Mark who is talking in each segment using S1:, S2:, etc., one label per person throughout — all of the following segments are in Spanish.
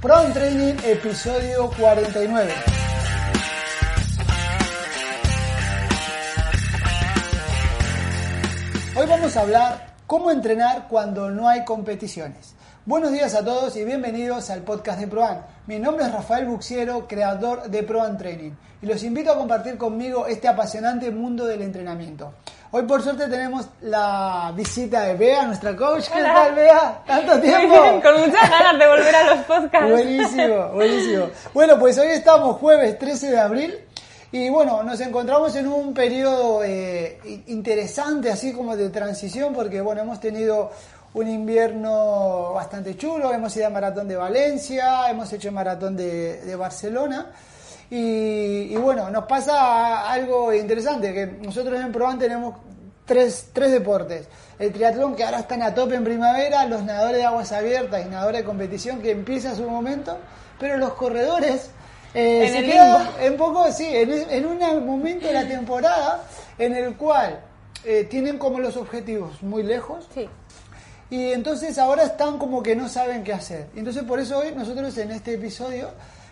S1: Pro Training, episodio 49. Hoy vamos a hablar cómo entrenar cuando no hay competiciones. Buenos días a todos y bienvenidos al podcast de ProAn. Mi nombre es Rafael Buxiero, creador de ProAn Training, y los invito a compartir conmigo este apasionante mundo del entrenamiento. Hoy por suerte tenemos la visita de Bea, nuestra coach. ¿Qué tal, Bea? ¿Tanto tiempo?
S2: Bien, con muchas ganas de volver a los podcasts.
S1: Buenísimo, buenísimo. Bueno, pues hoy estamos jueves 13 de abril y bueno, nos encontramos en un periodo eh, interesante, así como de transición, porque bueno, hemos tenido un invierno bastante chulo, hemos ido a Maratón de Valencia, hemos hecho Maratón de, de Barcelona. Y, y, bueno, nos pasa algo interesante, que nosotros en Proban tenemos tres, tres deportes. El triatlón que ahora están a tope en primavera, los nadadores de aguas abiertas y nadadores de competición que empieza su momento, pero los corredores eh,
S2: En
S1: se
S2: el
S1: quedan en poco, sí, en, en un momento de la temporada en el cual eh, tienen como los objetivos muy lejos
S2: Sí.
S1: y entonces ahora están como que no saben qué hacer. Entonces por eso hoy nosotros en este episodio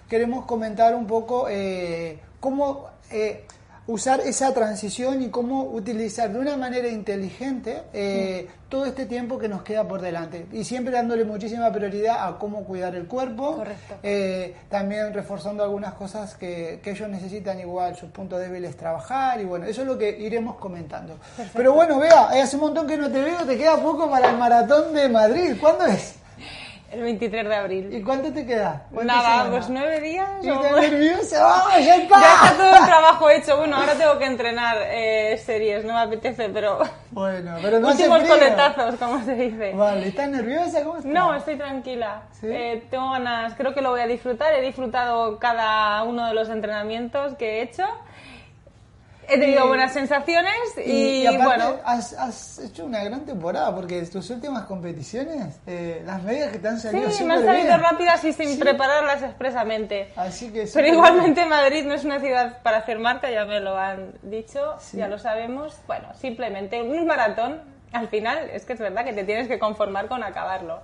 S1: queremos comentar un poco eh, cómo eh, usar esa transición y cómo utilizar de una manera inteligente eh, todo este tiempo que nos queda por delante. Y siempre dándole muchísima prioridad a cómo cuidar el cuerpo, eh, también reforzando algunas cosas que, que ellos necesitan igual, sus puntos débiles trabajar y bueno, eso es lo que iremos comentando. Pero bueno, vea, eh, hace un montón que no te veo, te queda poco para el maratón de Madrid. ¿Cuándo es?
S2: El 23 de abril.
S1: ¿Y cuánto te queda? ¿Cuántas
S2: Nada, pues nueve días.
S1: ¿Y
S2: o-
S1: nerviosa? ¡Vamos, ya está!
S2: Ya está todo el trabajo hecho. Bueno, ahora tengo que entrenar eh, series, no me apetece, pero.
S1: Bueno, pero no hace
S2: Últimos
S1: frío.
S2: coletazos, como se dice.
S1: Vale, ¿estás nerviosa? ¿Cómo estás?
S2: No, estoy tranquila.
S1: ¿Sí?
S2: Eh, tengo ganas, creo que lo voy a disfrutar. He disfrutado cada uno de los entrenamientos que he hecho. He tenido
S1: Y-
S2: buenas sensaciones y,
S1: y aparte,
S2: bueno.
S1: has, has hecho una gran temporada porque tus últimas competiciones, eh, las medias que te han
S2: Sí,
S1: salido
S2: me
S1: súper
S2: han salido
S1: bien.
S2: rápidas y sin
S1: Sí.
S2: prepararlas expresamente.
S1: Así que
S2: Pero igualmente Madrid no es una ciudad para hacer marca, ya me lo han dicho,
S1: Sí.
S2: ya lo sabemos. Bueno, simplemente un maratón, al final, es que es verdad que te tienes que conformar con acabarlo.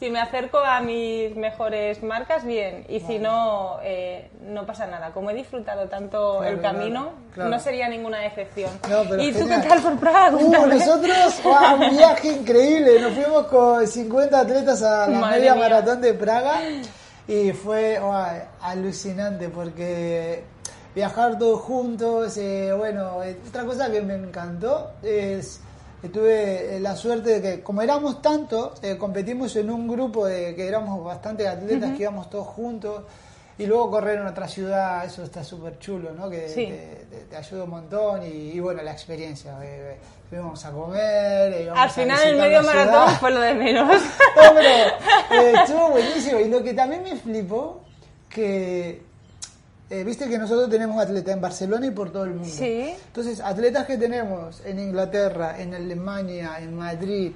S2: Si me acerco a mis mejores marcas, bien, y si no, eh, no pasa nada. Como he disfrutado tanto
S1: Claro,
S2: el camino,
S1: claro, claro.
S2: no sería ninguna excepción.
S1: No, pero
S2: ¿Y tú qué tal por Praga?
S1: Uh, nosotros, wow, un viaje increíble. Nos fuimos con 50 atletas a la
S2: Madre
S1: media
S2: mía.
S1: maratón de Praga y fue wow, alucinante porque viajar todos juntos, eh, bueno, eh, otra cosa que me encantó es tuve eh, la suerte de que como éramos tantos, eh, competimos en un grupo de que éramos bastantes atletas que íbamos todos juntos. Y luego correr en otra ciudad, eso está súper chulo, ¿no? Que
S2: Sí.
S1: te, te- te ayuda un montón y, y bueno, la experiencia. eh, eh, Fuimos a comer. íbamos
S2: Al
S1: a
S2: final el
S1: visitar
S2: medio maratón fue lo de menos.
S1: No, pero eh, estuvo buenísimo. Y lo que también me flipó, que eh, viste que nosotros tenemos atletas en Barcelona y por todo el mundo.
S2: Sí.
S1: Entonces, atletas que tenemos en Inglaterra, en Alemania, en Madrid,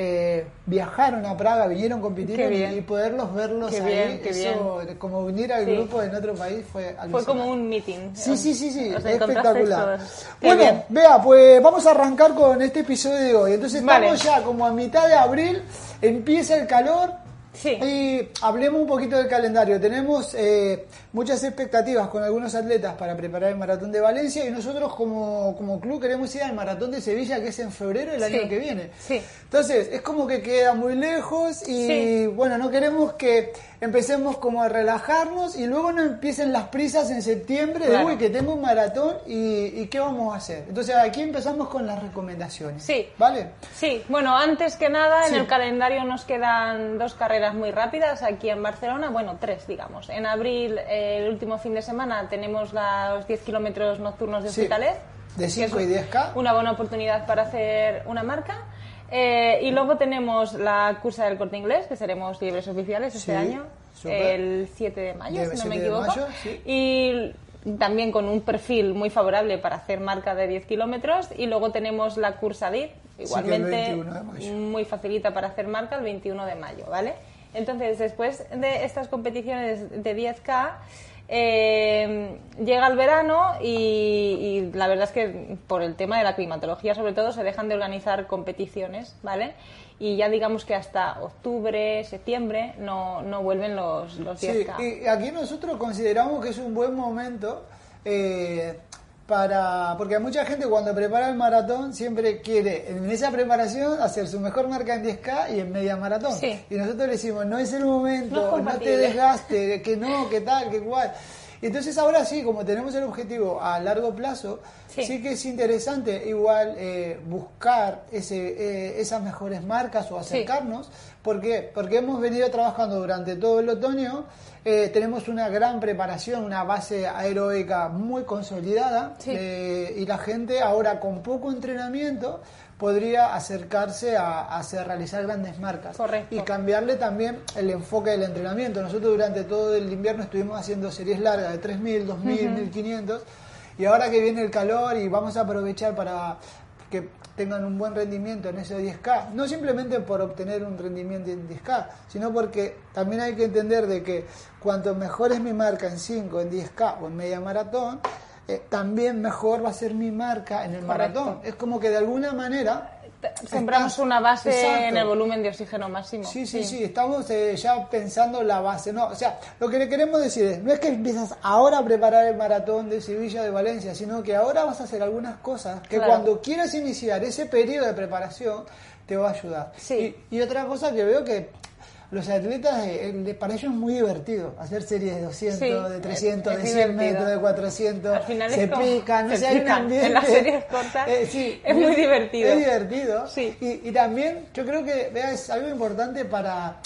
S1: eh, viajaron a Praga, vinieron, compitieron y,
S2: bien.
S1: y poderlos verlos
S2: Qué
S1: ahí,
S2: bien, qué
S1: eso, como unir al
S2: Sí.
S1: grupo en otro país fue
S2: Fue
S1: alucinante.
S2: como un meeting.
S1: Sí, sí, sí, sí, espectacular. Bueno,
S2: bien.
S1: vea, pues vamos a arrancar con este episodio de hoy. Entonces estamos ya como a mitad de abril, empieza el calor.
S2: Sí.
S1: Y hablemos un poquito del calendario. Tenemos eh, muchas expectativas con algunos atletas para preparar el maratón de Valencia y nosotros como, como club queremos ir al maratón de Sevilla que es en febrero del
S2: Sí.
S1: año que viene.
S2: Sí.
S1: Entonces, es como que queda muy lejos y bueno, no queremos que empecemos como a relajarnos y luego no empiecen las prisas en septiembre de,
S2: Claro.
S1: uy, que tengo un maratón y, y qué vamos a hacer. Entonces, aquí empezamos con las recomendaciones.
S2: Sí.
S1: ¿Vale?
S2: Sí, bueno, antes que nada,
S1: Sí.
S2: en el calendario nos quedan dos carreras muy rápidas aquí en Barcelona, bueno, tres, digamos. En abril, eh, el último fin de semana, tenemos los 10 kilómetros nocturnos de
S1: Sí.
S2: Hospitalet.
S1: De
S2: que
S1: 5 y
S2: es
S1: 10K.
S2: Una buena oportunidad para hacer una marca. Eh, y luego tenemos la cursa del corte inglés, que seremos libres oficiales este
S1: Sí,
S2: año, el 7 de mayo, si no me
S1: 7 de
S2: equivoco.
S1: mayo, sí.
S2: Y también con un perfil muy favorable para hacer marca de 10 kilómetros. Y luego tenemos la cursa DIT, igualmente
S1: 21 de mayo.
S2: muy facilita para hacer marca el 21 de mayo, ¿vale? Entonces, después de estas competiciones de 10K, eh, llega el verano y, y la verdad es que por el tema de la climatología sobre todo se dejan de organizar competiciones, ¿vale? y ya digamos que hasta octubre, septiembre no, no vuelven los, los 10K.
S1: Sí, y aquí nosotros consideramos que es un buen momento eh, para porque mucha gente cuando prepara el maratón siempre quiere en esa preparación hacer su mejor marca en 10K y en media maratón.
S2: Sí.
S1: Y nosotros le decimos, no es el momento,
S2: No
S1: te desgaste, que no, que tal, que cual. Y entonces ahora sí, como tenemos el objetivo a largo plazo, sí,
S2: Sí.
S1: que es interesante igual eh, buscar ese, eh, esas mejores marcas o acercarnos. ¿Por qué? Porque hemos venido trabajando durante todo el otoño, eh, tenemos una gran preparación, una base aeróbica muy consolidada
S2: Sí.
S1: eh, y la gente ahora con poco entrenamiento podría acercarse a, a hacer, realizar grandes marcas
S2: Correcto.
S1: y cambiarle también el enfoque del entrenamiento. Nosotros durante todo el invierno estuvimos haciendo series largas de 3.000, 2.000, 1.500 y ahora que viene el calor y vamos a aprovechar para que tengan un buen rendimiento en ese 10K, no simplemente por obtener un rendimiento en 10K, sino porque también hay que entender de que cuanto mejor es mi marca en 5, en 10K o en media maratón, eh, también mejor va a ser mi marca en el
S2: Correcto.
S1: maratón. Es como que de alguna manera
S2: Sembramos
S1: estás-
S2: una base
S1: Exacto.
S2: en el volumen de oxígeno máximo.
S1: Sí, sí, sí, estamos eh, ya pensando la base. No, o sea, lo que le queremos decir es, no es que empiezas ahora a preparar el maratón de Sevilla de Valencia, sino que ahora vas a hacer algunas cosas que
S2: Claro.
S1: cuando quieras iniciar ese periodo de preparación te va a ayudar.
S2: Sí.
S1: Y, y otra cosa que veo que los atletas, eh, eh, para ellos es muy divertido hacer series de 200,
S2: Sí,
S1: de 300,
S2: es-
S1: de
S2: es
S1: 100
S2: divertido.
S1: metros, de 400,
S2: Al final
S1: se pican, no
S2: se
S1: sé, hay un
S2: pican.
S1: ambiente.
S2: En las series cortas
S1: sí,
S2: es muy divertido.
S1: Es divertido.
S2: Sí.
S1: Y, y también yo creo que vea, es algo importante para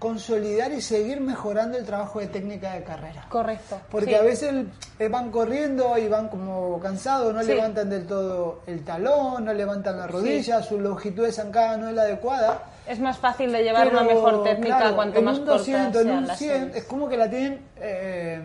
S1: consolidar y seguir mejorando el trabajo de técnica de carrera.
S2: Correcto.
S1: Porque
S2: sí.
S1: a veces eh, van corriendo y van como cansados, no
S2: Sí.
S1: levantan del todo el talón, no levantan la rodilla, su longitud de zancada no es la adecuada.
S2: Es más fácil de llevar
S1: Pero,
S2: una mejor técnica
S1: claro,
S2: cuanto
S1: en
S2: más
S1: un
S2: cortas
S1: 200, en
S2: sean
S1: un
S2: las
S1: 100,
S2: series.
S1: es como que la tienen, eh,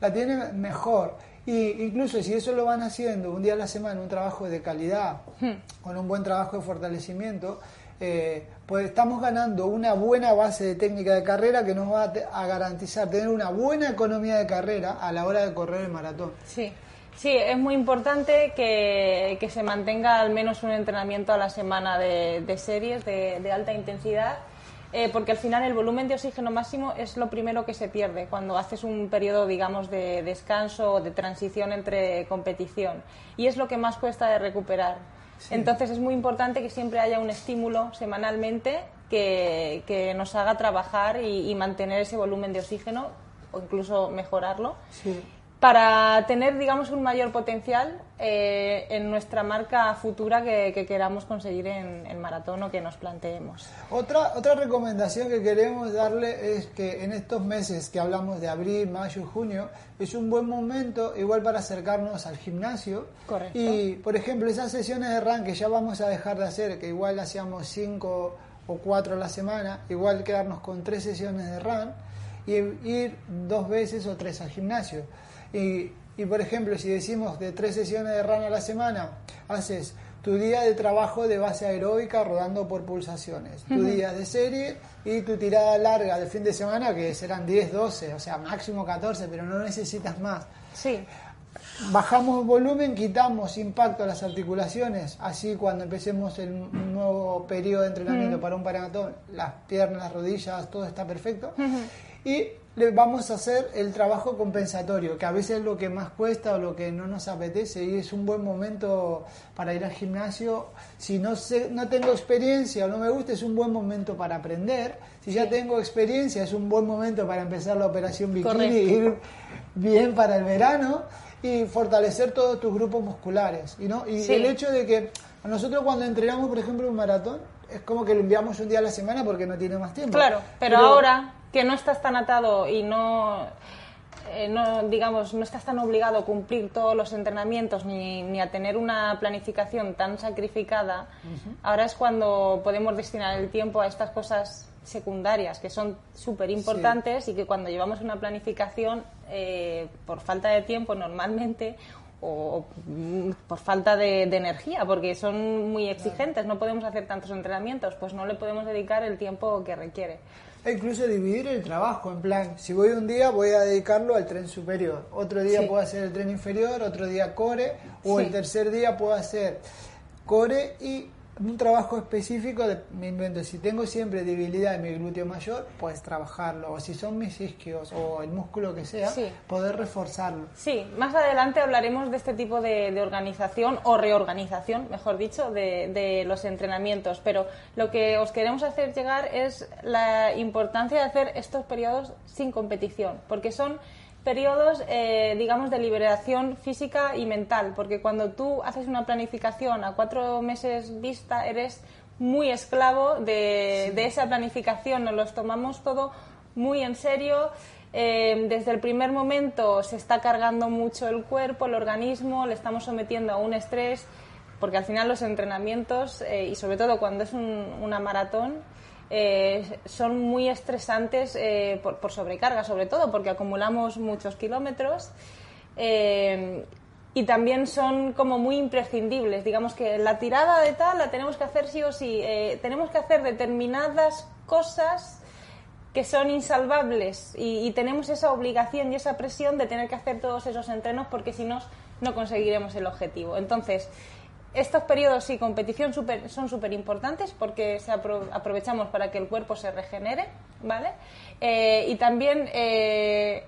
S1: la tienen mejor. Y incluso si eso lo van haciendo un día a la semana, un trabajo de calidad,
S2: Hmm.
S1: con un buen trabajo de fortalecimiento, eh, pues estamos ganando una buena base de técnica de carrera que nos va a garantizar tener una buena economía de carrera a la hora de correr el maratón.
S2: Sí. Sí, es muy importante que, que se mantenga al menos un entrenamiento a la semana de, de series de, de alta intensidad, eh, porque al final el volumen de oxígeno máximo es lo primero que se pierde cuando haces un periodo, digamos, de descanso o de transición entre competición. Y es lo que más cuesta de recuperar. Entonces es muy importante que siempre haya un estímulo semanalmente que, que nos haga trabajar y, y mantener ese volumen de oxígeno o incluso mejorarlo
S1: Sí.
S2: Para tener, digamos, un mayor potencial eh, en nuestra marca futura que, que queramos conseguir en el maratón o que nos planteemos.
S1: Otra, otra recomendación que queremos darle es que en estos meses que hablamos de abril, mayo, junio, es un buen momento igual para acercarnos al gimnasio.
S2: Correcto.
S1: Y, por ejemplo, esas sesiones de run que ya vamos a dejar de hacer, que igual hacíamos cinco o cuatro a la semana, igual quedarnos con tres sesiones de run y ir dos veces o tres al gimnasio. Y, y, por ejemplo, si decimos de tres sesiones de run a la semana, haces tu día de trabajo de base aeróbica rodando por pulsaciones, tu día de serie y tu tirada larga de fin de semana que serán 10, 12, o sea, máximo 14, pero no necesitas más.
S2: Sí,
S1: Bajamos volumen, quitamos impacto a las articulaciones, así cuando empecemos el nuevo periodo de entrenamiento para un maratón, las piernas, las rodillas, todo está perfecto. Y le vamos a hacer el trabajo compensatorio, que a veces es lo que más cuesta o lo que no nos apetece y es un buen momento para ir al gimnasio. Si no, sé, no tengo experiencia o no me gusta, es un buen momento para aprender. Si ya tengo experiencia, es un buen momento para empezar la operación bikini
S2: Correcto.
S1: y ir bien para el verano y fortalecer todos tus grupos musculares. Y, ¿no? y
S2: Sí.
S1: el hecho de que a nosotros cuando entrenamos, por ejemplo, un maratón, es como que lo enviamos un día a la semana porque no tiene más tiempo.
S2: claro, pero, ahora que no estás tan atado y no, eh, no, digamos, no estás tan obligado a cumplir todos los entrenamientos ni, ni a tener una planificación tan sacrificada, ahora es cuando podemos destinar el tiempo a estas cosas secundarias que son súper importantes y que cuando llevamos una planificación eh, por falta de tiempo normalmente o mm, por falta de, de energía porque son muy exigentes no podemos hacer tantos entrenamientos pues no le podemos dedicar el tiempo que requiere
S1: E incluso dividir el trabajo, en plan, si voy un día voy a dedicarlo al tren superior, otro día
S2: Sí.
S1: puedo hacer el tren inferior, otro día core, o
S2: Sí.
S1: el tercer día puedo hacer core y un trabajo específico, de, me invento, si tengo siempre debilidad en mi glúteo mayor, puedes trabajarlo, o si son mis isquios o el músculo que sea, poder reforzarlo.
S2: Sí, más adelante hablaremos de este tipo de, organización o reorganización, mejor dicho, de, de, los entrenamientos, pero lo que os queremos hacer llegar es la importancia de hacer estos periodos sin competición, porque son periodos, eh, digamos, de liberación física y mental, porque cuando tú haces una planificación a cuatro meses vista, eres muy esclavo de, esa planificación, nos los tomamos todo muy en serio. Eh, desde el primer momento se está cargando mucho el cuerpo, el organismo, le estamos sometiendo a un estrés, porque al final los entrenamientos, eh, y sobre todo cuando es una maratón, eh, son muy estresantes eh, por, sobrecarga, sobre todo porque acumulamos muchos kilómetros. Eh, y también son como muy imprescindibles. Digamos que la tirada de tal la tenemos que hacer sí o sí. tenemos que hacer determinadas cosas que son insalvables y, y, tenemos esa obligación y esa presión de tener que hacer todos esos entrenos porque si no, no conseguiremos el objetivo. Entonces, estos periodos y competición son súper importantes porque aprovechamos para que el cuerpo se regenere, ¿vale? Eh, y también eh,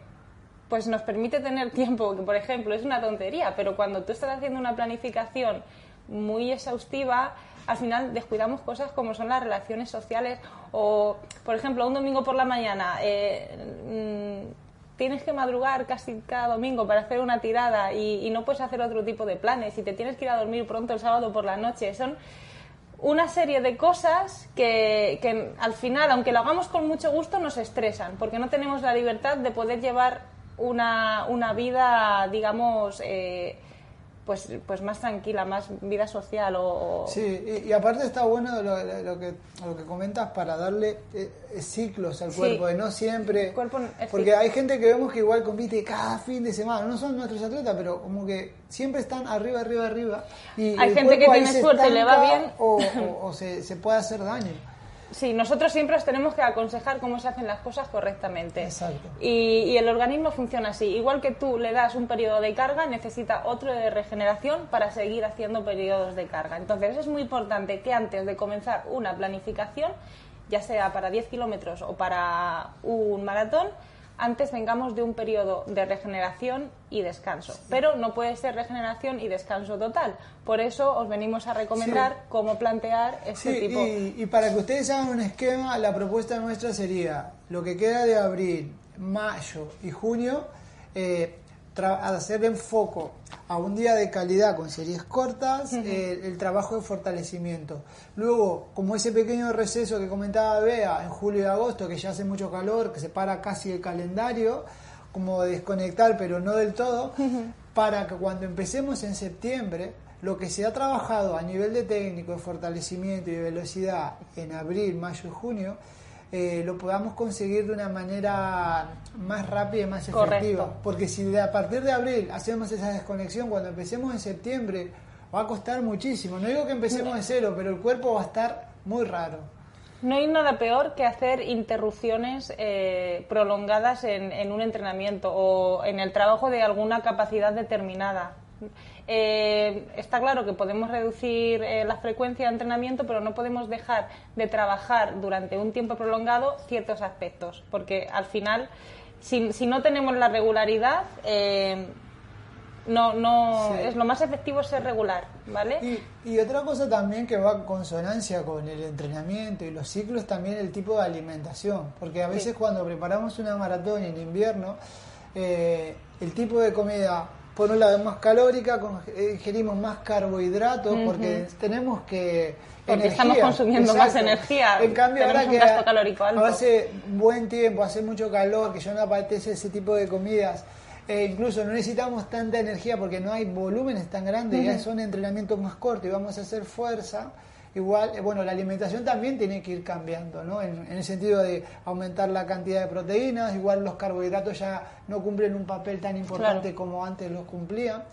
S2: pues nos permite tener tiempo, que por ejemplo es una tontería, pero cuando tú estás haciendo una planificación muy exhaustiva, al final descuidamos cosas como son las relaciones sociales o, por ejemplo, un domingo por la mañana. Eh, mm, tienes que madrugar casi cada domingo para hacer una tirada y, no puedes hacer otro tipo de planes y te tienes que ir a dormir pronto el sábado por la noche. Son una serie de cosas que, que al final, aunque lo hagamos con mucho gusto, nos estresan porque no tenemos la libertad de poder llevar una, una vida, digamos, eh, pues, pues más tranquila, más vida social o...
S1: Sí, y, aparte está bueno lo, lo, que, lo que comentas para darle eh, ciclos al cuerpo, de no siempre... porque hay gente que vemos que igual compite cada fin de semana, no son nuestros atletas, pero como que siempre están arriba, arriba, arriba. Y
S2: hay gente que tiene suerte y le va bien.
S1: O, o, se, se puede hacer daño.
S2: Sí, nosotros siempre os tenemos que aconsejar cómo se hacen las cosas correctamente.
S1: Exacto.
S2: Y, el organismo funciona así. Igual que tú le das un periodo de carga, necesita otro de regeneración para seguir haciendo periodos de carga. Entonces es muy importante que antes de comenzar una planificación, ya sea para 10 kilómetros o para un maratón, antes vengamos de un periodo de regeneración y descanso. Pero no puede ser regeneración y descanso total. Por eso os venimos a recomendar cómo plantear este tipo.
S1: Y, y para que ustedes hagan un esquema, la propuesta nuestra sería lo que queda de abril, mayo y junio, eh, hacer enfoco a un día de calidad con series cortas, eh, el trabajo de fortalecimiento. Luego, como ese pequeño receso que comentaba Bea en julio y agosto, que ya hace mucho calor, que se para casi el calendario, como desconectar, pero no del todo, para que cuando empecemos en septiembre, lo que se ha trabajado a nivel de técnico, de fortalecimiento y de velocidad en abril, mayo y junio, eh, lo podamos conseguir de una manera más rápida y más efectiva. Porque si de, a partir de abril hacemos esa desconexión, cuando empecemos en septiembre va a costar muchísimo. No digo que empecemos de cero, pero el cuerpo va a estar muy raro.
S2: No hay nada peor que hacer interrupciones eh, prolongadas en, en, un entrenamiento o en el trabajo de alguna capacidad determinada. Eh, está claro que podemos reducir eh, la frecuencia de entrenamiento, pero no podemos dejar de trabajar durante un tiempo prolongado ciertos aspectos, porque al final, si, no tenemos la regularidad, eh, no, no es lo más efectivo es ser regular, ¿vale?
S1: Y, otra cosa también que va en consonancia con el entrenamiento y los ciclos también el tipo de alimentación, porque a veces cuando preparamos una maratón en invierno, el tipo de comida por un lado es más calórica, ingerimos más carbohidratos porque tenemos que...
S2: Porque estamos consumiendo más energía.
S1: En cambio, ahora que hace buen tiempo, hace mucho calor, que ya no apetece ese tipo de comidas, e incluso no necesitamos tanta energía porque no hay volúmenes tan grandes, ya son entrenamientos más cortos y vamos a hacer fuerza igual, eh, bueno, la alimentación también tiene que ir cambiando, ¿no? En, el sentido de aumentar la cantidad de proteínas, igual los carbohidratos ya no cumplen un papel tan importante como antes los cumplían.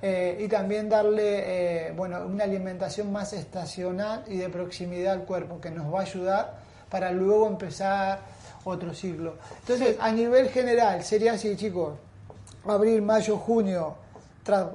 S1: Eh, y también darle, eh, bueno, una alimentación más estacional y de proximidad al cuerpo, que nos va a ayudar para luego empezar otro ciclo. Entonces, a nivel general, sería así, chicos, abril, mayo, junio,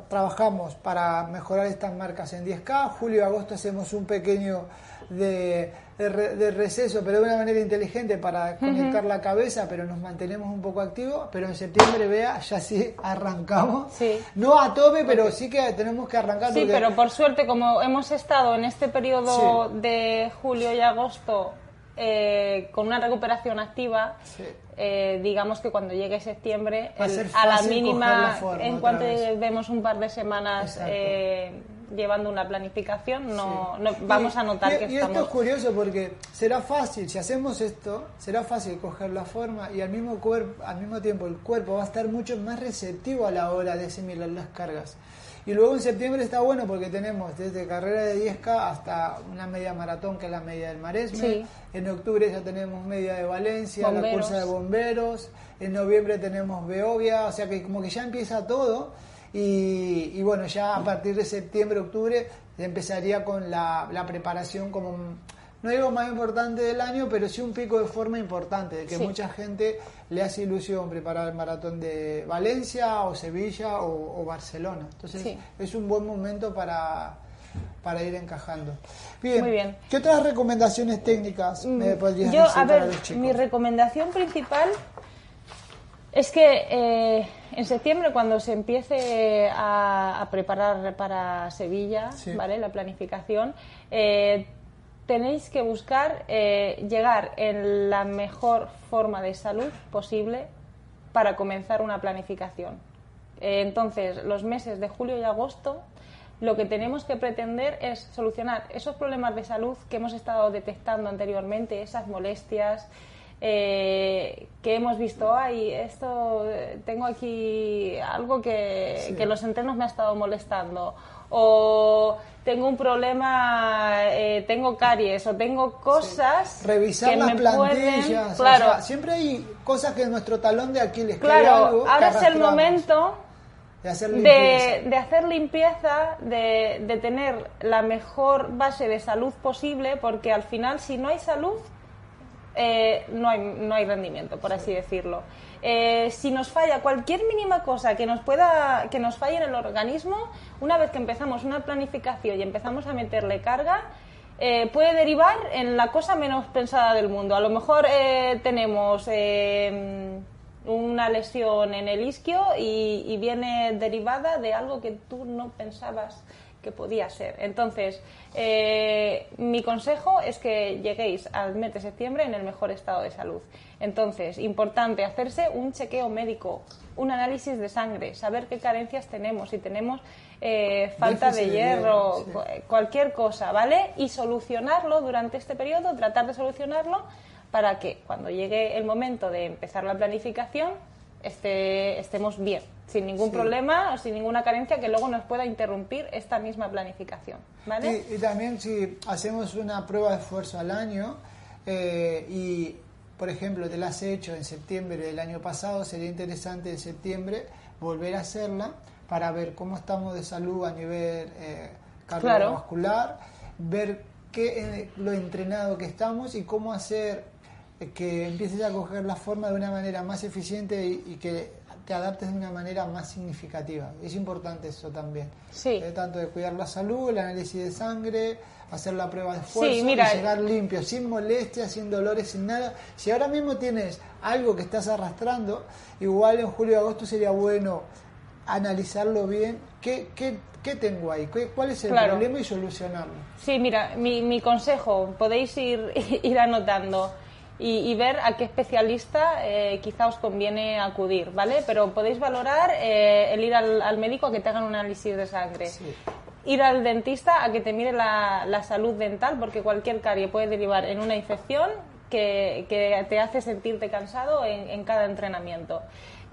S1: trabajamos para mejorar estas marcas en 10K. Julio y agosto hacemos un pequeño de, de, receso, pero de una manera inteligente para conectar la cabeza, pero nos mantenemos un poco activos. Pero en septiembre, vea, ya sí arrancamos. No a tope, pero sí que tenemos que arrancar.
S2: Sí, pero por suerte, como hemos estado en este periodo de julio y agosto eh, con una recuperación activa, eh, digamos que cuando llegue septiembre, a la mínima, en cuanto vemos un par de semanas eh, llevando una planificación, no, vamos a notar que
S1: y
S2: esto
S1: es curioso porque será fácil, si hacemos esto, será fácil coger la forma y al mismo, cuerpo, al mismo tiempo el cuerpo va a estar mucho más receptivo a la hora de asimilar las cargas. Y luego en septiembre está bueno porque tenemos desde carrera de 10K hasta una media maratón que es la media del Maresme. En octubre ya tenemos media de Valencia, la cursa de bomberos. En noviembre tenemos Beovia, o sea que como que ya empieza todo. Y, bueno, ya a partir de septiembre, octubre, empezaría con la, la preparación como no digo más importante del año, pero sí un pico de forma importante, de que mucha gente le hace ilusión preparar el maratón de Valencia o Sevilla o, Barcelona. Entonces es un buen momento para, para ir encajando. Bien, Muy bien. ¿qué otras recomendaciones técnicas me mm, podrías Yo, a ver,
S2: Mi recomendación principal es que eh, en septiembre, cuando se empiece a, preparar para Sevilla, ¿vale? La planificación, eh, tenéis que buscar eh, llegar en la mejor forma de salud posible para comenzar una planificación. Eh, entonces, los meses de julio y agosto, lo que tenemos que pretender es solucionar esos problemas de salud que hemos estado detectando anteriormente, esas molestias, eh, que hemos visto, ay, esto, tengo aquí algo que, que los entrenos me ha estado molestando, o tengo un problema, eh, tengo caries o tengo cosas.
S1: Revisar las plantillas. claro. siempre hay cosas que en nuestro talón de Aquiles.
S2: Claro, ahora es el momento de hacer limpieza, de, hacer limpieza de, de, tener la mejor base de salud posible, porque al final, si no hay salud, eh, no, hay, no hay rendimiento, por así decirlo. Eh, si nos falla cualquier mínima cosa que nos pueda que nos falle en el organismo, una vez que empezamos una planificación y empezamos a meterle carga, eh, puede derivar en la cosa menos pensada del mundo. A lo mejor eh, tenemos una lesión en el isquio y, y viene derivada de algo que tú no pensabas que podía ser. Entonces, eh, mi consejo es que lleguéis al mes de septiembre en el mejor estado de salud. Entonces, importante hacerse un chequeo médico, un análisis de sangre, saber qué carencias tenemos, si tenemos eh, falta de hierro, cualquier cosa, ¿vale? Y solucionarlo durante este periodo, tratar de solucionarlo para que cuando llegue el momento de empezar la planificación esté, estemos bien, sin ningún problema o sin ninguna carencia que luego nos pueda interrumpir esta misma planificación. ¿vale?
S1: Y, también si hacemos una prueba de esfuerzo al año eh, y, por ejemplo, te la has hecho en septiembre del año pasado, sería interesante en septiembre volver a hacerla para ver cómo estamos de salud a nivel eh, cardiovascular, ver qué, eh, lo entrenado que estamos y cómo hacer que empieces a coger la forma de una manera más eficiente y, que te adaptes de una manera más significativa. Es importante eso también. Sí. Eh, tanto de cuidar la salud, el análisis de sangre, hacer la prueba de esfuerzo y llegar limpio, sin molestias, sin dolores, sin nada. Si ahora mismo tienes algo que estás arrastrando, igual en julio y agosto sería bueno analizarlo bien. ¿Qué, qué, qué tengo ahí? ¿Cuál es el problema y solucionarlo?
S2: Sí, mira, mi, mi consejo, podéis ir, ir anotando y, ver a qué especialista eh, quizá os conviene acudir, ¿vale? Pero podéis valorar eh, el ir al, médico a que te hagan un análisis de sangre. Ir al dentista a que te mire la, la, salud dental, porque cualquier carie puede derivar en una infección que, que te hace sentirte cansado en, en cada entrenamiento.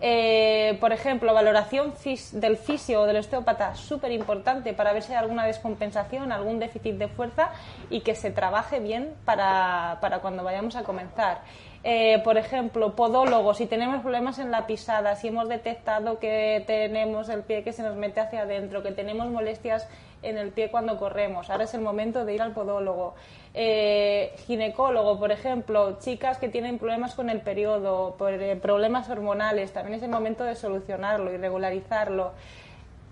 S2: Eh, por ejemplo, valoración del fisio o del osteópata, súper importante para ver si hay alguna descompensación, algún déficit de fuerza y que se trabaje bien para, para cuando vayamos a comenzar. Eh, por ejemplo, podólogo, si tenemos problemas en la pisada, si hemos detectado que tenemos el pie que se nos mete hacia adentro, que tenemos molestias en el pie cuando corremos, ahora es el momento de ir al podólogo. Eh, ginecólogo, por ejemplo, chicas que tienen problemas con el periodo, eh, problemas hormonales, también es el momento de solucionarlo y regularizarlo.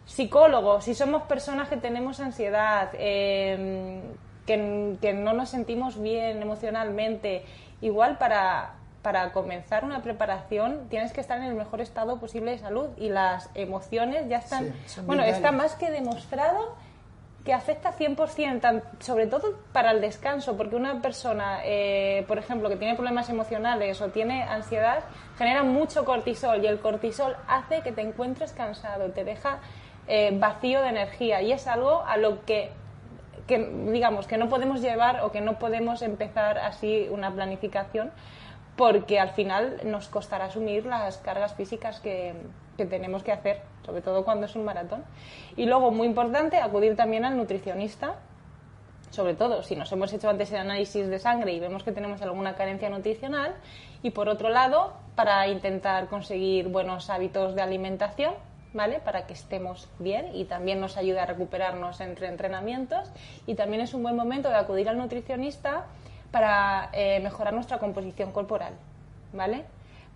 S2: psicólogos, si somos personas que tenemos ansiedad, em, que, que no nos sentimos bien emocionalmente, igual para, para comenzar una preparación tienes que estar en el mejor estado posible de salud y las emociones ya están, bueno, está más que demostrado que afecta 100%, sobre todo para el descanso, porque una persona, eh, por ejemplo, que tiene problemas emocionales o tiene ansiedad, genera mucho cortisol y el cortisol hace que te encuentres cansado, te deja eh, vacío de energía. Y es algo a lo que, que, digamos, que no podemos llevar o que no podemos empezar así una planificación porque al final nos costará asumir las cargas físicas que, que, tenemos que hacer, sobre todo cuando es un maratón. Y luego, muy importante, acudir también al nutricionista, sobre todo si nos hemos hecho antes el análisis de sangre y vemos que tenemos alguna carencia nutricional. Y por otro lado, para intentar conseguir buenos hábitos de alimentación, ¿vale? Para que estemos bien y también nos ayude a recuperarnos entre entrenamientos. Y también es un buen momento de acudir al nutricionista para eh, mejorar nuestra composición corporal, ¿vale?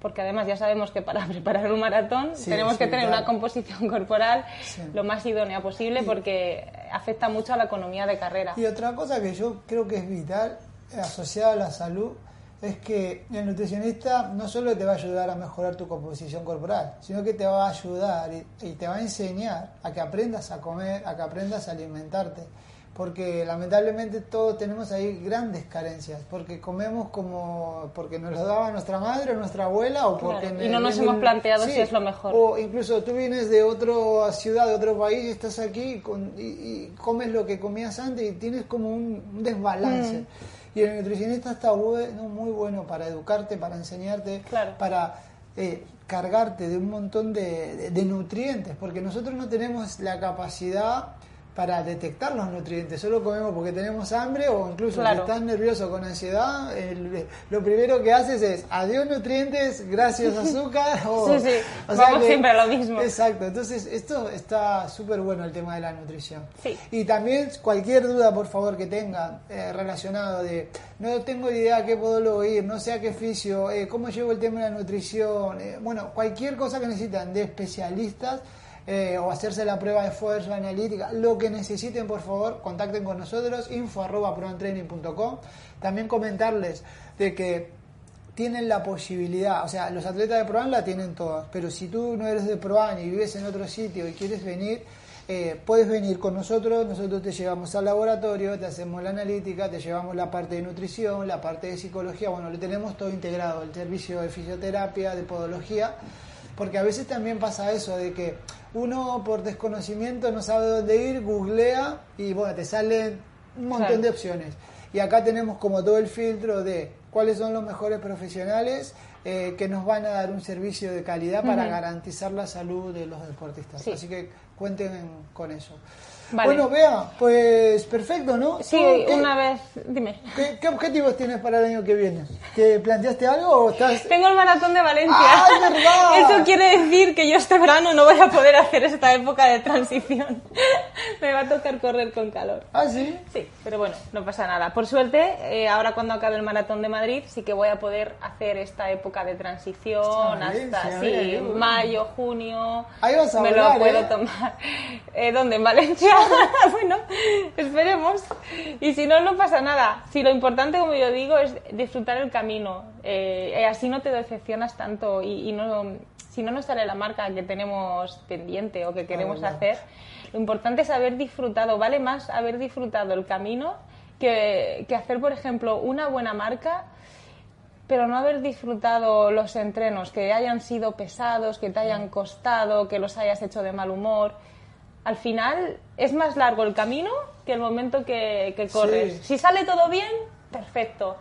S2: Porque además ya sabemos que para preparar un maratón tenemos que tener una composición corporal lo más idónea posible porque afecta mucho a la economía de carrera.
S1: Y otra cosa que yo creo que es vital asociada a la salud es que el nutricionista no solo te va a ayudar a mejorar tu composición corporal, sino que te va a ayudar y te va a enseñar a que aprendas a comer, a que aprendas a alimentarte porque lamentablemente todos tenemos ahí grandes carencias, porque comemos como porque nos lo daba nuestra madre o nuestra abuela o porque...
S2: y no nos hemos planteado si es lo mejor.
S1: O incluso tú vienes de otra ciudad, de otro país, estás aquí y, comes lo que comías antes y tienes como un, desbalance. Mm. Y el nutricionista está bueno, muy bueno para educarte, para enseñarte, para... Eh, cargarte de un montón de nutrientes, porque nosotros no tenemos la capacidad para detectar los nutrientes. Solo comemos porque tenemos hambre o incluso si estás nervioso con ansiedad, lo primero que haces es adiós nutrientes, gracias azúcar.
S2: sí, sí, vamos siempre a lo mismo.
S1: Exacto, entonces esto está súper bueno el tema de la nutrición. Y también cualquier duda, por favor, que tengan eh, relacionado de no tengo idea a qué puedo ir, no sé a qué fisio, eh, cómo llevo el tema de la nutrición, eh, bueno, cualquier cosa que necesitan de especialistas eh, o hacerse la prueba de fuerza analítica, lo que necesiten, por favor, contacten con nosotros, info arroba También comentarles de que tienen la posibilidad, o sea, los atletas de ProAn la tienen todas, pero si tú no eres de ProAn y vives en otro sitio y quieres venir, eh, puedes venir con nosotros, nosotros te llevamos al laboratorio, te hacemos la analítica, te llevamos la parte de nutrición, la parte de psicología, bueno, le tenemos todo integrado, el servicio de fisioterapia, de podología, porque a veces también pasa eso, de que uno por desconocimiento no sabe dónde ir, googlea y bueno, te salen un montón de opciones. Y acá tenemos como todo el filtro de cuáles son los mejores profesionales eh, que nos van a dar un servicio de calidad para garantizar la salud de los deportistas. Así que cuenten con eso. Bueno, vea, pues perfecto, ¿no?
S2: Sí, una vez, dime.
S1: ¿qué, objetivos tienes para el año que viene? ¿Te planteaste algo o estás...?
S2: Tengo el maratón de Valencia.
S1: ¡Ah, verdad!
S2: Eso quiere decir que yo este verano no voy a poder hacer esta época de transición. Me va a tocar correr con calor.
S1: ¿Ah, sí?
S2: Sí, pero bueno, no pasa nada. Por suerte, eh, ahora cuando acabe el maratón de Madrid, sí que voy a poder hacer esta época de transición hasta, sí, mayo, junio.
S1: Ahí vas a
S2: Me lo puedo ¿eh? tomar. Eh, ¿Dónde? ¿En Valencia? bueno, esperemos. Y si no, no pasa nada. Si lo importante, como yo digo, es disfrutar el camino. Eh, así no te decepcionas tanto y, no, si no nos sale la marca que tenemos pendiente o que queremos hacer, lo importante es haber disfrutado. Vale más haber disfrutado el camino que, que hacer, por ejemplo, una buena marca pero no haber disfrutado los entrenos, que hayan sido pesados, que te hayan costado, que los hayas hecho de mal humor al final es más largo el camino que el momento que, corres. Si sale todo bien, perfecto.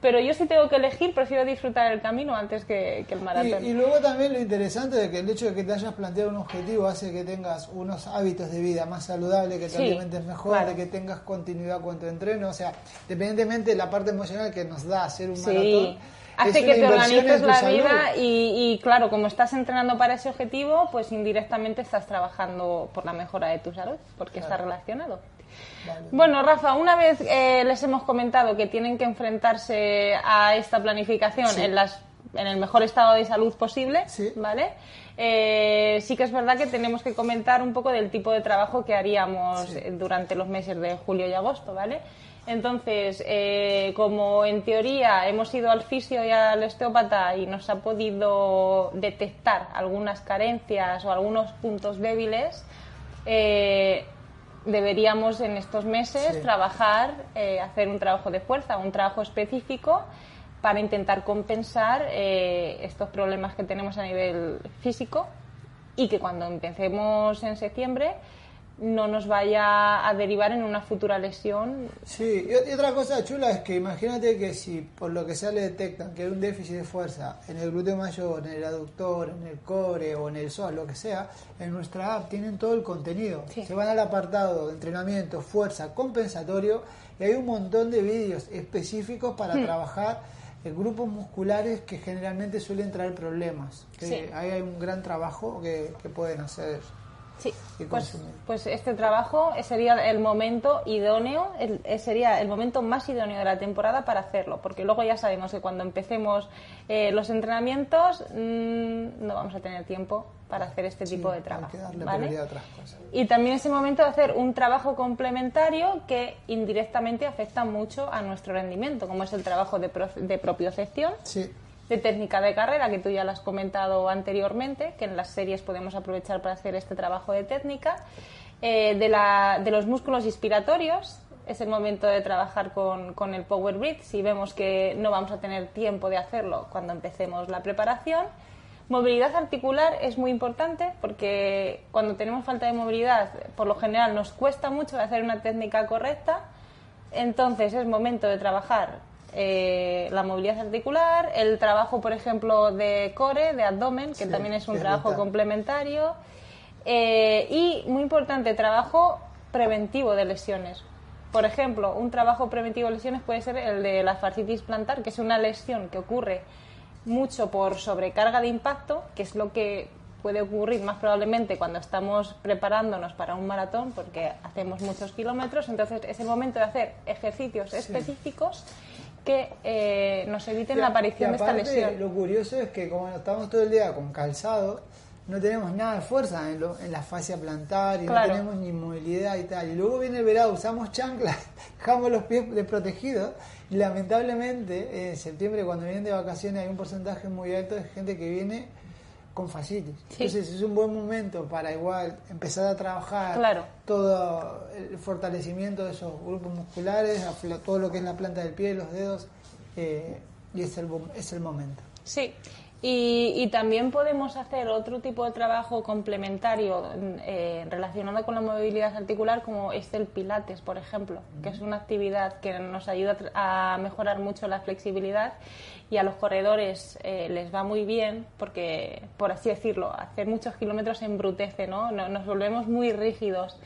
S2: Pero yo si tengo que elegir, prefiero disfrutar el camino antes que, el maratón.
S1: Y, luego también lo interesante de que el hecho de que te hayas planteado un objetivo hace que tengas unos hábitos de vida más saludables, que te alimentes mejor, de que tengas continuidad con tu entreno. O sea, independientemente de la parte emocional que nos da hacer un maratón
S2: hace que te organices la vida y, claro, como estás entrenando para ese objetivo, pues indirectamente estás trabajando por la mejora de tu salud, porque está relacionado. Bueno, Rafa, una vez eh, les hemos comentado que tienen que enfrentarse a esta planificación en las en el mejor estado de salud posible,
S1: Sí.
S2: ¿vale? Eh, sí que es verdad que tenemos que comentar un poco del tipo de trabajo que haríamos
S1: Sí.
S2: durante los meses de julio y agosto, ¿vale? Entonces, eh, como en teoría hemos ido al fisio y al osteópata y nos ha podido detectar algunas carencias o algunos puntos débiles, eh, deberíamos en estos meses
S1: Sí.
S2: trabajar, eh, hacer un trabajo de fuerza, un trabajo específico para intentar compensar eh, estos problemas que tenemos a nivel físico y que cuando empecemos en septiembre no nos vaya a derivar en una futura lesión.
S1: Sí, y ot- y otra cosa chula es que imagínate que si por lo que sea le detectan que hay un déficit de fuerza en el glúteo mayor, en el aductor, en el core o en el psoas, lo que sea, en nuestra app tienen todo el contenido.
S2: Sí.
S1: Se van al apartado de entrenamiento, fuerza, compensatorio y hay un montón de vídeos específicos para
S2: Hmm.
S1: trabajar grupos musculares que generalmente suelen traer problemas. Que
S2: Sí.
S1: Ahí hay un gran trabajo que, que pueden hacer.
S2: Sí, pues, pues este trabajo sería el momento idóneo, el- eh, sería el momento más idóneo de la temporada para hacerlo, porque luego ya sabemos que cuando empecemos eh, los entrenamientos mm, no vamos a tener tiempo para hacer este tipo de trabajo.
S1: Hay que darle
S2: ¿vale?
S1: a otras cosas.
S2: Y también es el momento de hacer un trabajo complementario que indirectamente afecta mucho a nuestro rendimiento, como es el trabajo de, pro- de propiocepción,
S1: Sí,
S2: de técnica de carrera, que tú ya lo has comentado anteriormente, que en las series podemos aprovechar para hacer este trabajo de técnica, eh, de, la- de los músculos inspiratorios. Es el momento de trabajar con, con el Power Breath si vemos que no vamos a tener tiempo de hacerlo cuando empecemos la preparación. Movilidad articular es muy importante porque cuando tenemos falta de movilidad, por lo general nos cuesta mucho hacer una técnica correcta. Entonces es momento de trabajar eh, la movilidad articular, el trabajo, por ejemplo, de core, de abdomen, que
S1: Sí,
S2: también es un trabajo complementario. eh, y, muy importante, trabajo preventivo de lesiones. Por ejemplo, un trabajo preventivo de lesiones puede ser el de la fascitis plantar, que es una lesión que ocurre mucho por sobrecarga de impacto, que es lo que puede ocurrir más probablemente cuando estamos preparándonos para un maratón, porque hacemos muchos kilómetros, entonces es el momento de hacer ejercicios específicos que eh, nos eviten la
S1: Y
S2: aparición de esta lesión.
S1: Lo curioso es que como estamos todo el día con calzado, no tenemos nada de fuerza en, lo- en la fascia plantar y
S2: Claro.
S1: no tenemos ni movilidad y tal. Y luego viene el verano, usamos chanclas, dejamos los pies desprotegidos y lamentablemente en septiembre cuando vienen de vacaciones hay un porcentaje muy alto de gente que viene con fascitis.
S2: Sí.
S1: Entonces es un buen momento para igual empezar a trabajar
S2: Claro.
S1: todo el fortalecimiento de esos grupos musculares, todo lo que es la planta del pie, los dedos, eh, y es el, es el momento.
S2: Sí, y, y también podemos hacer otro tipo de trabajo complementario eh, relacionado con la movilidad articular, como es el Pilates, por ejemplo, que es una actividad que nos ayuda a mejorar mucho la flexibilidad y a los corredores eh, les va muy bien porque, por así decirlo, hacer muchos kilómetros embrutece. No- Nos volvemos muy rígidos.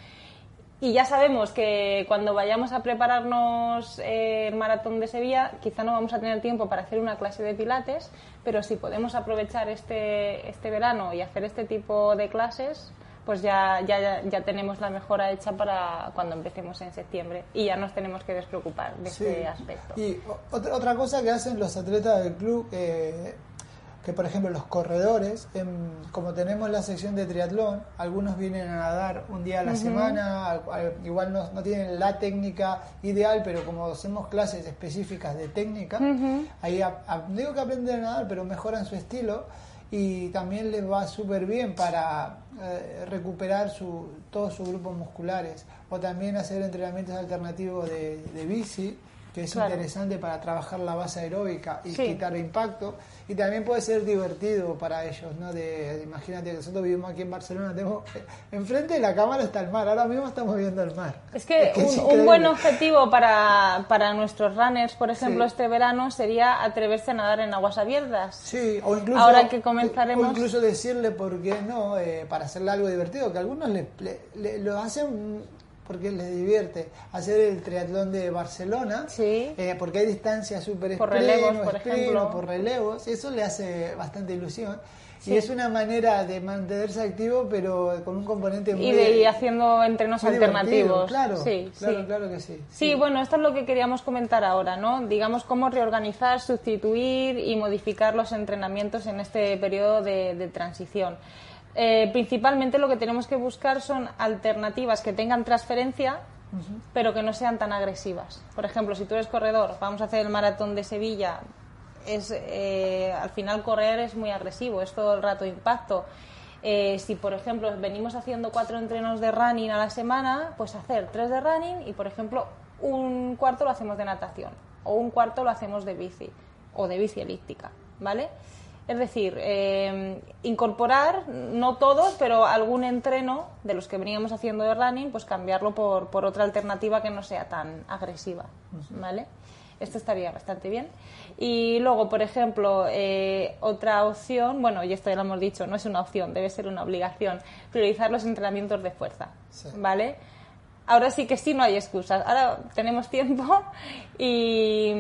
S2: Y ya sabemos que cuando vayamos a prepararnos eh, el maratón de Sevilla, quizá no vamos a tener tiempo para hacer una clase de pilates, pero si podemos aprovechar este, este verano y hacer este tipo de clases, pues ya, ya, ya- tenemos la mejora hecha para cuando empecemos en septiembre y ya nos tenemos que despreocupar de
S1: Sí.
S2: este aspecto.
S1: Y otra, otra cosa que hacen los atletas del club, eh, que por ejemplo los corredores, em, como tenemos la sección de triatlón, algunos vienen a nadar un día a la semana, al- al- igual no, no tienen la técnica ideal, pero como hacemos clases específicas de técnica, ahí a- digo que aprenden a nadar, pero mejoran su estilo y también les va súper bien para eh, recuperar su, todos sus grupos musculares o también hacer entrenamientos alternativos de, de bici que es
S2: Claro.
S1: interesante para trabajar la base aeróbica y
S2: Sí.
S1: quitar impacto y también puede ser divertido para ellos no de, de- imagínate que nosotros vivimos aquí en Barcelona tenemos enfrente de la cámara está el mar ahora mismo estamos viendo el mar
S2: Es que,
S1: es
S2: un, un
S1: increíble.
S2: buen objetivo para, para nuestros runners, por ejemplo,
S1: Sí.
S2: este verano sería atreverse a nadar en aguas abiertas.
S1: Sí, o incluso,
S2: Ahora que comenzaremos-
S1: o incluso decirle por qué no, eh, para hacerle algo divertido, que algunos le, le- le- lo hacen porque les divierte hacer el triatlón de Barcelona,
S2: Sí.
S1: eh, porque hay distancias súper
S2: Por relevos, por ejemplo.
S1: por relevos, eso le hace bastante ilusión.
S2: Sí.
S1: Y es una manera de mantenerse activo, pero con un componente muy...
S2: Y de ir haciendo entrenos alternativos.
S1: Claro,
S2: sí,
S1: claro,
S2: sí.
S1: claro que sí.
S2: Sí, bueno, esto es lo que queríamos comentar ahora, ¿no? Digamos, cómo reorganizar, sustituir y modificar los entrenamientos en este periodo de, de transición. Eh, principalmente lo que tenemos que buscar son alternativas que tengan transferencia, pero que no sean tan agresivas. Por ejemplo, si tú eres corredor, vamos a hacer el maratón de Sevilla, es, eh, al final correr es muy agresivo, es todo el rato impacto. Eh, si, por ejemplo, venimos haciendo cuatro entrenos de running a la semana, pues hacer tres de running y, por ejemplo, un cuarto lo hacemos de natación o un cuarto lo hacemos de bici o de bici elíptica, ¿vale? Es decir, eh, incorporar, no todos, pero algún entreno de los que veníamos haciendo de running, pues cambiarlo por, por otra alternativa que no sea tan agresiva, ¿vale? Esto estaría bastante bien. Y luego, por ejemplo, eh, otra opción, bueno, y esto ya lo hemos dicho, no es una opción, debe ser una obligación, priorizar los entrenamientos de fuerza,
S1: Sí.
S2: ¿vale? Ahora sí que sí, no hay excusas. Ahora tenemos tiempo y,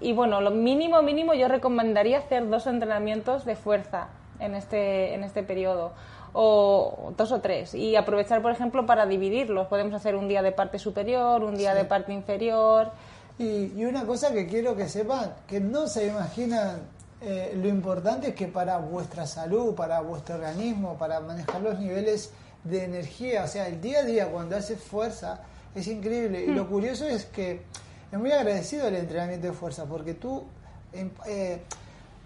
S2: y bueno, lo mínimo, mínimo yo recomendaría hacer dos entrenamientos de fuerza en este, en este periodo o dos o tres y aprovechar, por ejemplo, para dividirlos. Podemos hacer un día de parte superior, un día de parte inferior.
S1: Y, y una cosa que quiero que sepan, que no se imaginan eh, lo importante es que para vuestra salud, para vuestro organismo, para manejar los niveles de energía, o sea, el día a día cuando haces fuerza es increíble. Y
S2: Hmm.
S1: lo curioso es que es muy agradecido el entrenamiento de fuerza, porque tú em- eh,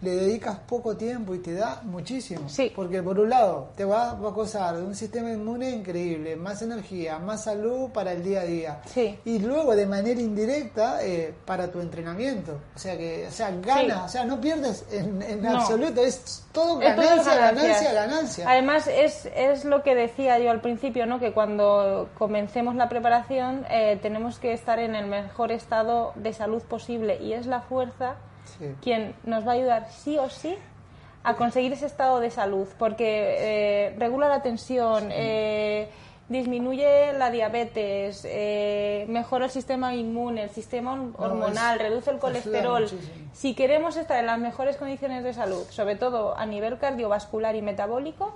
S1: le dedicas poco tiempo y te da muchísimo.
S2: Sí.
S1: Porque por un lado te va a gozar de un sistema inmune increíble, más energía, más salud para el día a día.
S2: Sí.
S1: Y luego de manera indirecta eh, para tu entrenamiento. O sea que, o sea, ganas,
S2: Sí.
S1: o sea, no pierdes en, en
S2: No.
S1: absoluto, es todo
S2: Es todo
S1: ganancia,
S2: ganancias.
S1: ganancia, ganancia.
S2: Además, es, es lo que decía yo al principio, ¿no? que cuando comencemos la preparación eh, tenemos que estar en el mejor estado de salud posible y es la fuerza
S1: Sí.
S2: quien nos va a ayudar sí o sí a conseguir ese estado de salud, porque eh, regula la tensión, eh, disminuye la diabetes, eh, mejora el sistema inmune, el sistema hormonal,
S1: es-
S2: reduce el colesterol. Si queremos estar en las mejores condiciones de salud, sobre todo a nivel cardiovascular y metabólico,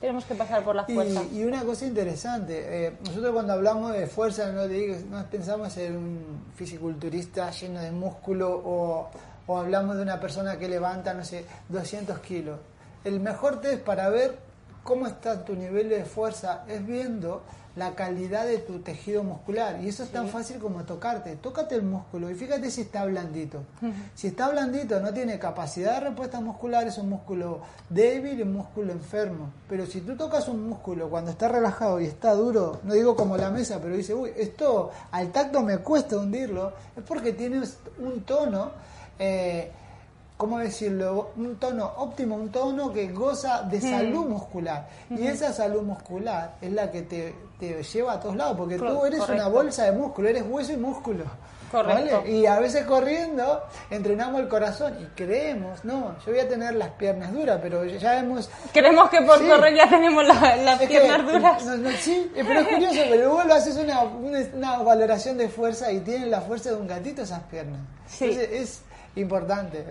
S2: tenemos que pasar por la fuerza.
S1: Y, y una cosa interesante, eh, nosotros cuando hablamos de fuerza no, digo, no pensamos en un fisiculturista lleno de músculo o, o hablamos de una persona que levanta, no sé, 200 kilos. El mejor test para ver cómo está tu nivel de fuerza es viendo la calidad de tu tejido muscular. Y eso es tan fácil como tocarte. Tócate el músculo y fíjate si está blandito. Si está blandito, no tiene capacidad de respuesta muscular, es un músculo débil y un músculo enfermo. Pero si tú tocas un músculo cuando está relajado y está duro, no digo como la mesa, pero dice, uy, esto al tacto me cuesta hundirlo, es porque tienes un tono. Eh, ¿cómo decirlo? Un tono óptimo, un tono que goza de salud muscular. Y esa salud muscular es la que te, te lleva a todos lados, porque tú eres una bolsa de músculo, eres hueso y músculo.
S2: Correcto.
S1: ¿vale? Y a veces corriendo entrenamos el corazón y creemos, no, yo voy a tener las piernas duras, pero ya hemos...
S2: Creemos que por
S1: Sí.
S2: correr ya tenemos la- las
S1: Es que,
S2: piernas duras.
S1: no, no, sí, pero es curioso, pero luego lo haces una, una, una valoración de fuerza y tienen la fuerza de un gatito esas piernas.
S2: Sí.
S1: Entonces es importante.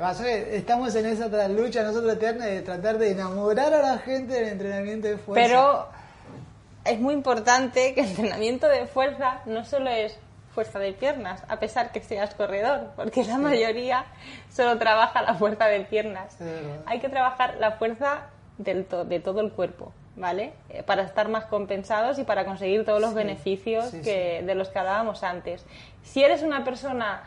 S1: Estamos en esa lucha nosotros eterna de tratar de enamorar a la gente del entrenamiento de fuerza.
S2: Pero es muy importante que el entrenamiento de fuerza no solo es fuerza de piernas, a pesar que seas corredor, porque la mayoría solo trabaja la fuerza de piernas.
S1: Sí.
S2: Hay que trabajar la fuerza del to- de todo el cuerpo, ¿vale? Eh, Para estar más compensados y para conseguir todos los
S1: Sí,
S2: beneficios
S1: sí,
S2: que, de los que hablábamos antes. Si eres una persona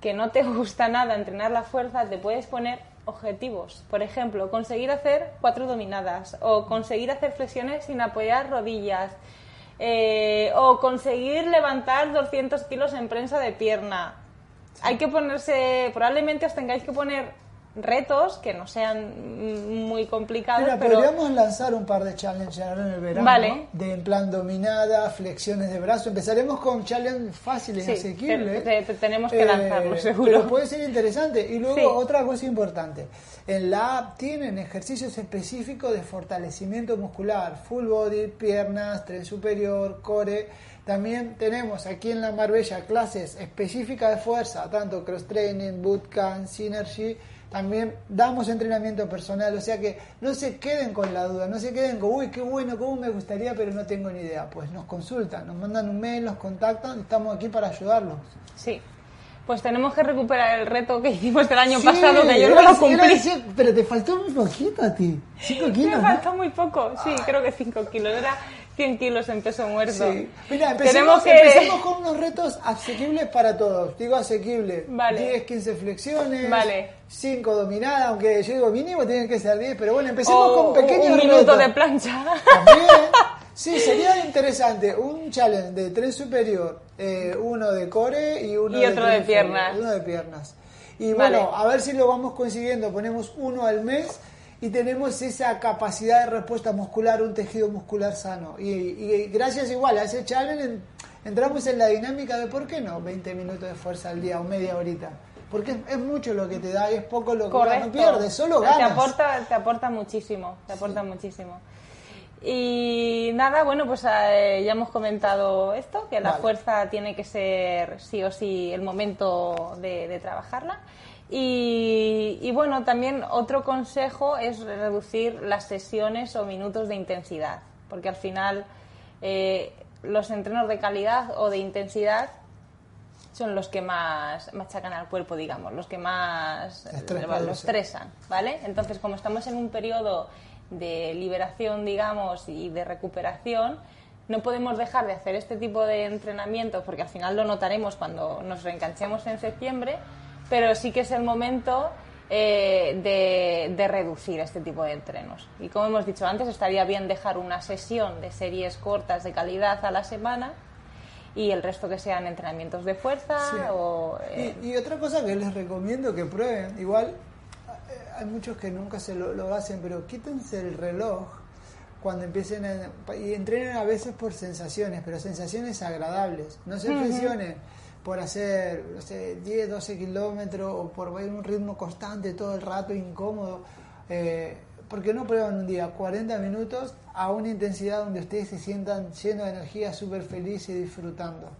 S2: que no te gusta nada entrenar la fuerza, te puedes poner objetivos. Por ejemplo, conseguir hacer cuatro dominadas o conseguir hacer flexiones sin apoyar rodillas eh, o conseguir levantar 200 kilos en prensa de pierna. Hay que ponerse, probablemente os tengáis que poner retos que no sean muy complicados.
S1: Mira,
S2: pero
S1: podríamos lanzar un par de challenges ahora en el verano.
S2: Vale.
S1: De en plan dominada, flexiones de brazo. Empezaremos con challenges fáciles y
S2: Sí,
S1: asequibles.
S2: te- te- tenemos que lanzarlo, seguro.
S1: Pero puede ser interesante. Y luego
S2: Sí.
S1: otra cosa importante. En la app tienen ejercicios específicos de fortalecimiento muscular. Full body, piernas, tren superior, core. También tenemos aquí en la Marbella clases específicas de fuerza, tanto cross training, bootcamp, synergy. También damos entrenamiento personal, o sea que no se queden con la duda, no se queden con, uy, qué bueno, cómo me gustaría, pero no tengo ni idea. Pues nos consultan, nos mandan un mail, nos contactan, estamos aquí para ayudarlos.
S2: sí. Pues tenemos que recuperar el reto que hicimos el año
S1: Sí,
S2: pasado, que yo no lo cumplí.
S1: decir, pero te faltó muy poquito a ti. 5
S2: Me
S1: kilos, ¿no?
S2: faltó muy poco, sí, creo que 5 kilos. Era 100 kilos en peso muerto.
S1: Sí. Mira,
S2: Tenemos
S1: empecemos,
S2: que...
S1: empecemos con unos retos asequibles para todos. Digo asequible.
S2: Vale.
S1: 10, 15 flexiones.
S2: Vale.
S1: 5 dominadas, aunque yo digo mínimo tienen que ser 10, pero bueno, empecemos con pequeños
S2: un minuto
S1: retos.
S2: de plancha.
S1: También. Sí, sería interesante un challenge de tren superior, eh, uno de core y uno
S2: Y otro de piernas.
S1: inferior, Uno de piernas. Y
S2: Vale.
S1: bueno, a ver si lo vamos consiguiendo. Ponemos uno al mes y tenemos esa capacidad de respuesta muscular, un tejido muscular sano. Y, y gracias igual a ese challenge en- entramos en la dinámica de por qué no 20 minutos de fuerza al día o media horita. Porque es, es mucho lo que te da y es poco lo que no pierdes, solo
S2: Te
S1: ganas.
S2: aporta, te aporta muchísimo, te aporta muchísimo. Y nada, bueno, pues eh, ya hemos comentado esto, que la
S1: Vale.
S2: fuerza tiene que ser sí o sí el momento de, de trabajarla. Y, y bueno, también otro consejo es reducir las sesiones o minutos de intensidad, porque al final eh, los entrenos de calidad o de intensidad son los que más machacan al cuerpo, digamos, los que más
S1: produce.
S2: lo estresan, ¿vale? Entonces, como estamos en un periodo de liberación, digamos, y de recuperación, no podemos dejar de hacer este tipo de entrenamiento porque al final lo notaremos cuando nos reenganchemos en septiembre, pero sí que es el momento eh, de, de reducir este tipo de entrenos. Y como hemos dicho antes, estaría bien dejar una sesión de series cortas de calidad a la semana y el resto que sean entrenamientos de fuerza
S1: Sí.
S2: o... eh,
S1: Y, y otra cosa que les recomiendo que prueben, igual hay muchos que nunca se lo, lo hacen, pero quítense el reloj cuando empiecen a, y entrenen a veces por sensaciones, pero sensaciones agradables. No se presionen por hacer, no sé, 10, 12 kilómetros o por ir a un ritmo constante todo el rato, incómodo. Eh, ¿Por qué no prueban un día 40 minutos a una intensidad donde ustedes se sientan llenos de energía, súper felices y disfrutando?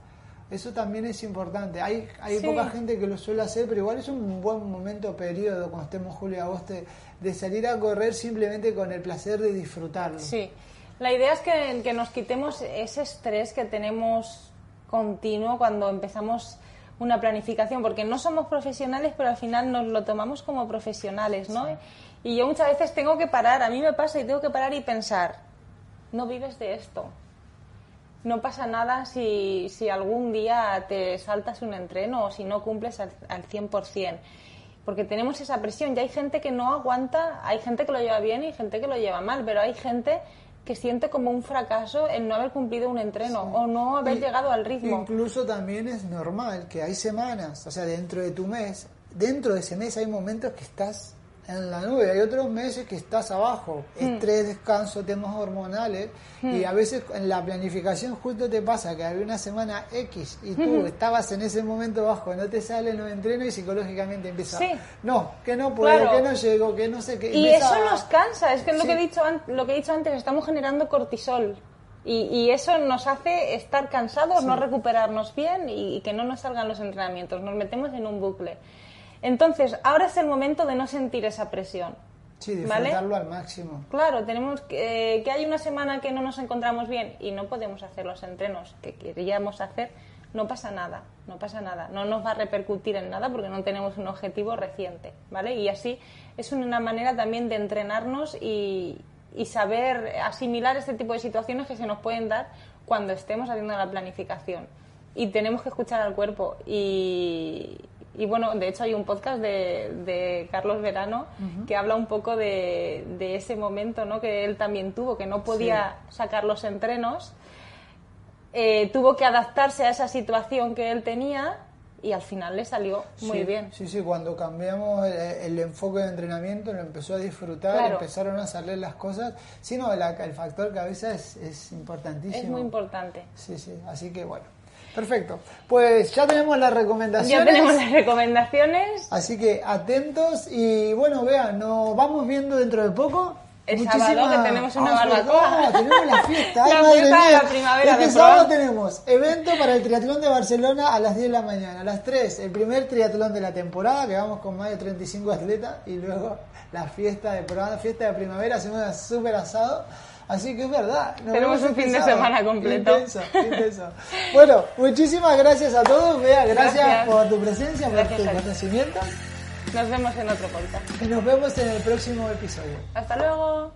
S1: Eso también es importante. Hay, hay
S2: Sí.
S1: poca gente que lo suele hacer, pero igual es un buen momento, periodo, cuando estemos julio y agosto, de- de salir a correr simplemente con el placer de disfrutarlo.
S2: Sí, la idea es que, que nos quitemos ese estrés que tenemos continuo cuando empezamos una planificación, porque no somos profesionales, pero al final nos lo tomamos como profesionales, ¿no? Y yo muchas veces tengo que parar, a mí me pasa y tengo que parar y pensar, no vives de esto. No pasa nada si, si algún día te saltas un entreno o si no cumples al, al 100%. Porque tenemos esa presión y hay gente que no aguanta, hay gente que lo lleva bien y gente que lo lleva mal, pero hay gente que siente como un fracaso el no haber cumplido un entreno o no haber
S1: Y-
S2: llegado al ritmo.
S1: Incluso también es normal que hay semanas, o sea, dentro de tu mes, dentro de ese mes hay momentos que estás en la nube, hay otros meses que estás abajo,
S2: Hmm.
S1: estrés, descanso, temas hormonales, y a veces en la planificación justo te pasa que había una semana X y tú
S2: Hmm.
S1: estabas en ese momento bajo, no te salen los entrenos y psicológicamente empieza,
S2: Sí.
S1: no, que no puedo,
S2: Claro.
S1: que no llego, que no sé qué.
S2: Y eso
S1: a-
S2: nos cansa, es que es lo, que he dicho, lo que he dicho antes, estamos generando cortisol. Y, y eso nos hace estar cansados, no recuperarnos bien y, y que no nos salgan los entrenamientos, nos metemos en un bucle. Entonces, ahora es el momento de no sentir esa presión.
S1: Sí,
S2: ¿vale?
S1: disfrutarlo al máximo.
S2: Claro, tenemos que, eh, que hay una semana que no nos encontramos bien y no podemos hacer los entrenos que queríamos hacer, no pasa nada, no pasa nada, no nos va a repercutir en nada porque no tenemos un objetivo reciente, ¿vale? Y así es una manera también de entrenarnos y, y saber asimilar este tipo de situaciones que se nos pueden dar cuando estemos haciendo la planificación. Y tenemos que escuchar al cuerpo y, y bueno, de hecho hay un podcast de, de Carlos Verano que habla un poco de, de ese momento ¿no? que él también tuvo, que no podía sacar los entrenos, eh, tuvo que adaptarse a esa situación que él tenía y al final le salió muy
S1: Sí,
S2: bien.
S1: Sí, sí, cuando cambiamos el, el enfoque de entrenamiento, lo empezó a disfrutar,
S2: Claro.
S1: empezaron a salir las cosas. Sí, no, la- el factor cabeza es, es importantísimo.
S2: Es muy importante.
S1: Sí, sí, así que bueno. Perfecto. Pues ya tenemos las recomendaciones.
S2: Ya tenemos las recomendaciones.
S1: Así que atentos y bueno, vean, nos vamos viendo dentro de poco.
S2: El sábado que tenemos una
S1: Ah,
S2: barbacoa.
S1: tenemos la fiesta. Ay,
S2: La
S1: madre
S2: fiesta de la primavera
S1: Este
S2: de
S1: sábado tenemos evento para el triatlón de Barcelona a las 10 de la mañana. A las 3, el primer triatlón de la temporada, que vamos con más de 35 atletas. Y luego la fiesta de Proan, fiesta de primavera, hacemos un súper asado. Así que es verdad.
S2: Tenemos un fin de semana completo.
S1: Intenso, intenso. Bueno, muchísimas gracias a todos. Bea, gracias,
S2: Gracias.
S1: por tu presencia, por
S2: Gracias ti.
S1: conocimientos.
S2: Nos vemos en otro podcast.
S1: Y nos vemos en el próximo episodio.
S2: Hasta luego.